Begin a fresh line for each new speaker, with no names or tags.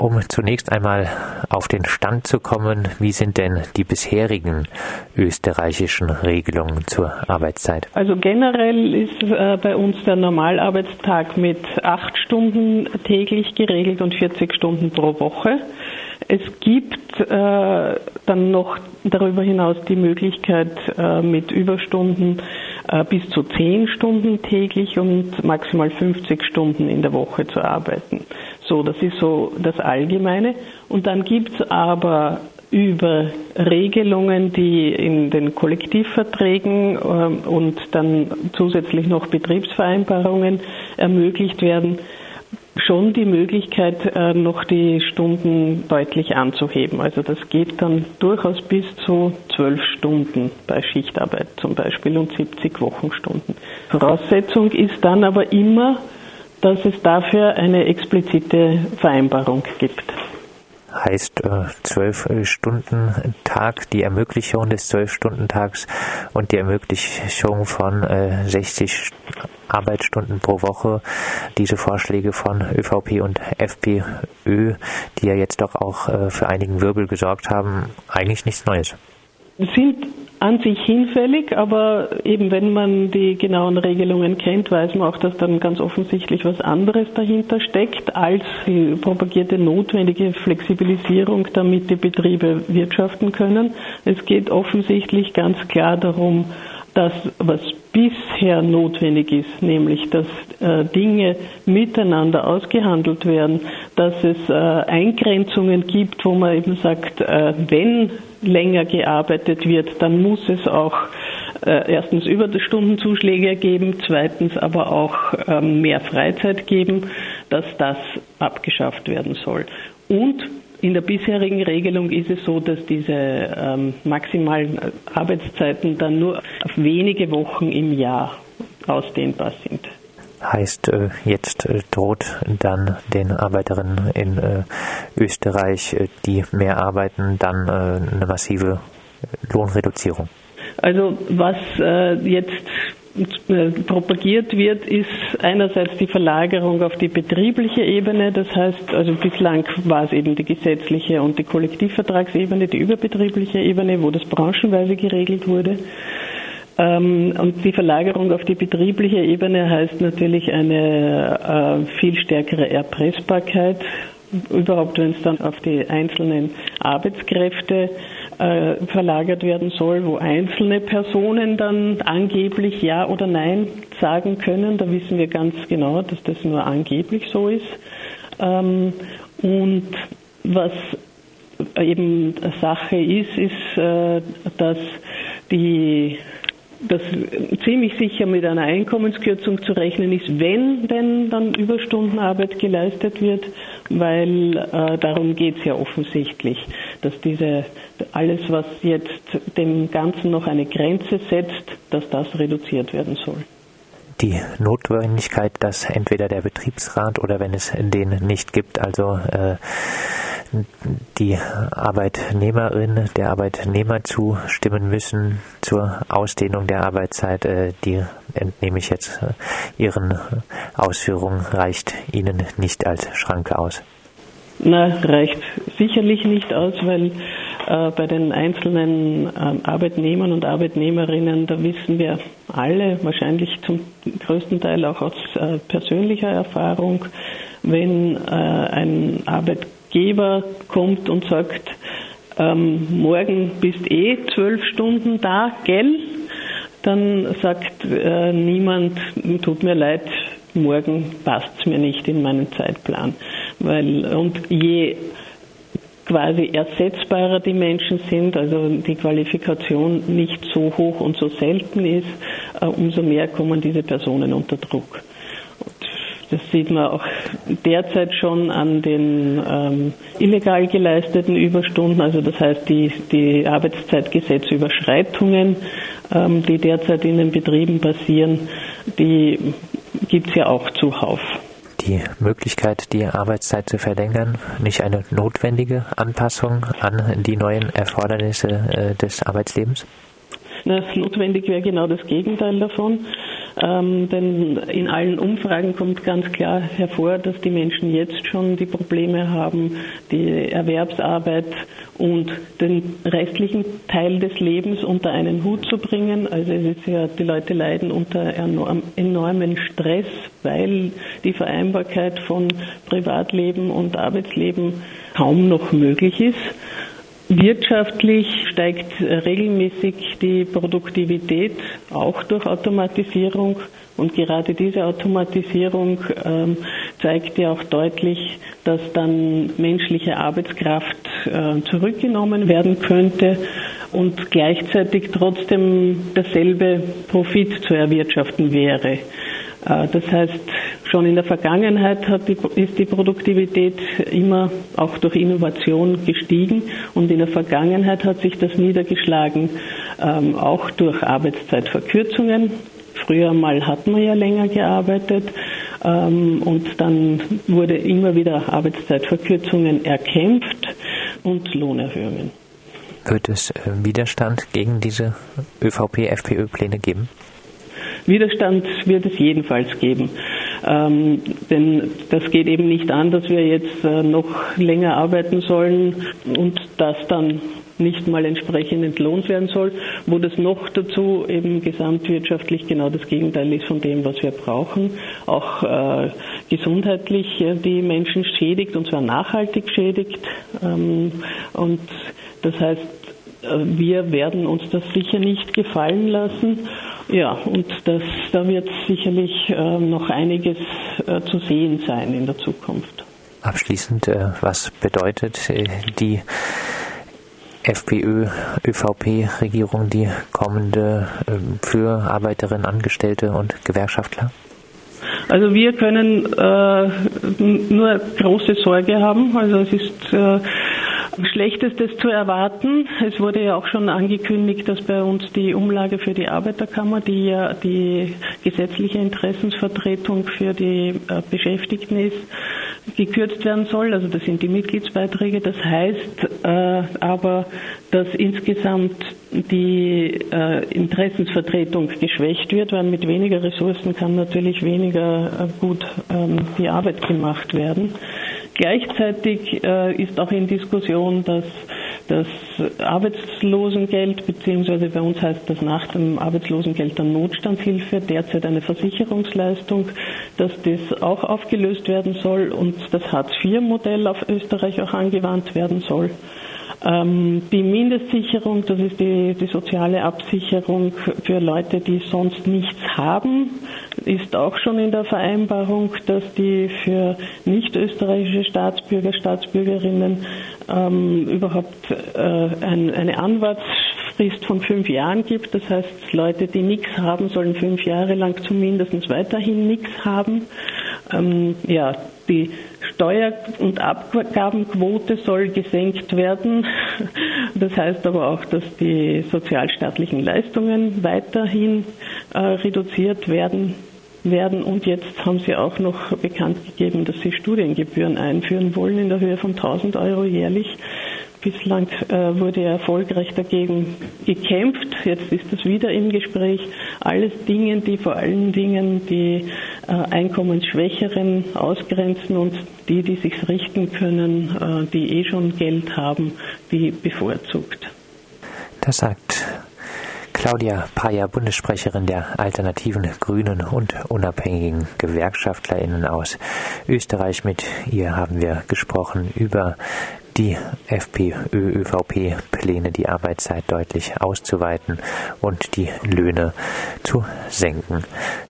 Um zunächst einmal auf den Stand zu kommen, wie sind denn die bisherigen österreichischen Regelungen zur Arbeitszeit?
Also generell ist äh, bei uns der Normalarbeitstag mit acht Stunden täglich geregelt und 40 Stunden pro Woche. Es gibt äh, dann noch darüber hinaus die Möglichkeit, äh, mit Überstunden äh, bis zu zehn Stunden täglich und maximal 50 Stunden in der Woche zu arbeiten. So, das ist so das Allgemeine. Und dann gibt es aber über Regelungen, die in den Kollektivverträgen äh, und dann zusätzlich noch Betriebsvereinbarungen ermöglicht werden, schon die Möglichkeit, äh, noch die Stunden deutlich anzuheben. Also das geht dann durchaus bis zu zwölf Stunden bei Schichtarbeit zum Beispiel und 70 Wochenstunden. Voraussetzung ist dann aber immer, dass es dafür eine explizite Vereinbarung gibt
heißt äh, zwölf äh, Stunden Tag, die Ermöglichung des zwölf Stunden Tags und die Ermöglichung von 60 äh, Arbeitsstunden pro Woche. Diese Vorschläge von ÖVP und FPÖ, die ja jetzt doch auch für einigen Wirbel gesorgt haben, eigentlich nichts Neues.
Sind an sich hinfällig, aber eben wenn man die genauen Regelungen kennt, weiß man auch, dass dann ganz offensichtlich was anderes dahinter steckt als die propagierte notwendige Flexibilisierung, damit die Betriebe wirtschaften können. Es geht offensichtlich ganz klar darum, das, was bisher notwendig ist, nämlich dass äh, Dinge miteinander ausgehandelt werden, dass es äh, Eingrenzungen gibt, wo man eben sagt, äh, wenn länger gearbeitet wird, dann muss es auch erstens Überstundenzuschläge geben, zweitens aber auch ähm, mehr Freizeit geben, dass das abgeschafft werden soll. Und in der bisherigen Regelung ist es so, dass diese ähm, maximalen Arbeitszeiten dann nur auf wenige Wochen im Jahr ausdehnbar sind.
Heißt, äh, jetzt äh, droht dann den Arbeiterinnen in äh, Österreich, die mehr arbeiten, dann eine massive Lohnreduzierung.
Also was jetzt äh, propagiert wird, ist einerseits die Verlagerung auf die betriebliche Ebene. Das heißt, also bislang war es eben die gesetzliche und die Kollektivvertragsebene, die überbetriebliche Ebene, wo das branchenweise geregelt wurde. Ähm, und die Verlagerung auf die betriebliche Ebene heißt natürlich eine äh, viel stärkere Erpressbarkeit, überhaupt wenn es dann auf die einzelnen Arbeitskräfte äh, verlagert werden soll, wo einzelne Personen dann angeblich Ja oder Nein sagen können. Da wissen wir ganz genau, dass das nur angeblich so ist. Ähm, und was eben Sache ist, ist, äh, dass die dass ziemlich sicher mit einer Einkommenskürzung zu rechnen ist, wenn denn dann Überstundenarbeit geleistet wird, weil äh, darum geht es ja offensichtlich, dass diese alles, was jetzt dem Ganzen noch eine Grenze setzt, dass das reduziert werden soll.
Die Notwendigkeit, dass entweder der Betriebsrat oder wenn es den nicht gibt, also äh, die Arbeitnehmerin, der Arbeitnehmer zustimmen müssen zur Ausdehnung der Arbeitszeit. Äh, die entnehme ich jetzt äh, Ihren Ausführungen, reicht Ihnen nicht als Schranke aus.
Na, reicht sicherlich nicht aus, weil äh, bei den einzelnen äh, Arbeitnehmern und Arbeitnehmerinnen, da wissen wir alle, wahrscheinlich zum größten Teil auch aus äh, persönlicher Erfahrung, wenn äh, ein Arbeitgeber Geber kommt und sagt, ähm, morgen bist eh zwölf Stunden da, gell? Dann sagt äh, niemand, tut mir leid, morgen passt es mir nicht in meinen Zeitplan. Weil, und je quasi ersetzbarer die Menschen sind, also die Qualifikation nicht so hoch und so selten ist, äh, umso mehr kommen diese Personen unter Druck. Das sieht man auch derzeit schon an den ähm, illegal geleisteten Überstunden, also das heißt die, die Arbeitszeitgesetzüberschreitungen, ähm, die derzeit in den Betrieben passieren, die gibt es ja auch zuhauf.
Die Möglichkeit, die Arbeitszeit zu verlängern, nicht eine notwendige Anpassung an die neuen Erfordernisse äh, des Arbeitslebens?
Na, notwendig wäre genau das Gegenteil davon. Ähm, denn in allen Umfragen kommt ganz klar hervor, dass die Menschen jetzt schon die Probleme haben, die Erwerbsarbeit und den restlichen Teil des Lebens unter einen Hut zu bringen. Also es ist ja, die Leute leiden unter enorm, enormen Stress, weil die Vereinbarkeit von Privatleben und Arbeitsleben kaum noch möglich ist. Wirtschaftlich steigt regelmäßig die Produktivität auch durch Automatisierung und gerade diese Automatisierung ähm, zeigt ja auch deutlich, dass dann menschliche Arbeitskraft äh, zurückgenommen werden könnte und gleichzeitig trotzdem derselbe Profit zu erwirtschaften wäre. Äh, das heißt, schon in der Vergangenheit die, ist die Produktivität immer auch durch Innovation gestiegen und in der Vergangenheit hat sich das niedergeschlagen, ähm, auch durch Arbeitszeitverkürzungen. Früher mal hat man ja länger gearbeitet ähm, und dann wurde immer wieder Arbeitszeitverkürzungen erkämpft und Lohnerhöhungen.
Wird es äh, Widerstand gegen diese ÖVP-FPÖ-Pläne geben?
Widerstand wird es jedenfalls geben. Ähm, denn das geht eben nicht an, dass wir jetzt äh, noch länger arbeiten sollen und das dann nicht mal entsprechend entlohnt werden soll, wo das noch dazu eben gesamtwirtschaftlich genau das Gegenteil ist von dem, was wir brauchen, auch äh, gesundheitlich äh, die Menschen schädigt und zwar nachhaltig schädigt. Ähm, und das heißt, wir werden uns das sicher nicht gefallen lassen. Ja, und das, da wird sicherlich äh, noch einiges äh, zu sehen sein in der Zukunft.
Abschließend, äh, was bedeutet äh, die FPÖ-ÖVP-Regierung, die kommende ähm, für Arbeiterinnen, Angestellte und Gewerkschaftler?
Also wir können äh, nur große Sorge haben. Also es ist äh, Schlechtestes zu erwarten. Es wurde ja auch schon angekündigt, dass bei uns die Umlage für die Arbeiterkammer, die ja die gesetzliche Interessensvertretung für die äh, Beschäftigten ist, gekürzt werden soll. Also das sind die Mitgliedsbeiträge. Das heißt äh, aber, dass insgesamt die äh, Interessensvertretung geschwächt wird, weil mit weniger Ressourcen kann natürlich weniger äh, gut ähm, die Arbeit gemacht werden. Gleichzeitig äh, ist auch in Diskussion, dass das Arbeitslosengeld, beziehungsweise bei uns heißt das nach dem Arbeitslosengeld dann Notstandshilfe, derzeit eine Versicherungsleistung, dass das auch aufgelöst werden soll und das Hartz-IV-Modell auf Österreich auch angewandt werden soll. Ähm, die Mindestsicherung, das ist die, die soziale Absicherung für Leute, die sonst nichts haben, ist auch schon in der Vereinbarung, dass die für nicht österreichische Staatsbürger, Staatsbürgerinnen ähm, überhaupt äh, ein, eine Anwartsfrist von fünf Jahren gibt. Das heißt, Leute, die nichts haben, sollen fünf Jahre lang zumindest weiterhin nichts haben. Ähm, ja, die Steuer- und Abgabenquote soll gesenkt werden. Das heißt aber auch, dass die sozialstaatlichen Leistungen weiterhin äh, reduziert werden werden. Und jetzt haben Sie auch noch bekannt gegeben, dass Sie Studiengebühren einführen wollen in der Höhe von 1000 Euro jährlich. Bislang äh, wurde erfolgreich dagegen gekämpft. Jetzt ist es wieder im Gespräch. Alles Dinge, die vor allen Dingen die äh, Einkommensschwächeren ausgrenzen und die, die sich richten können, äh, die eh schon Geld haben, die bevorzugt.
Das sagt Claudia Payer, Bundessprecherin der alternativen Grünen und unabhängigen GewerkschaftlerInnen aus Österreich. Mit ihr haben wir gesprochen über die FPÖ-ÖVP-Pläne, die Arbeitszeit deutlich auszuweiten und die Löhne zu senken.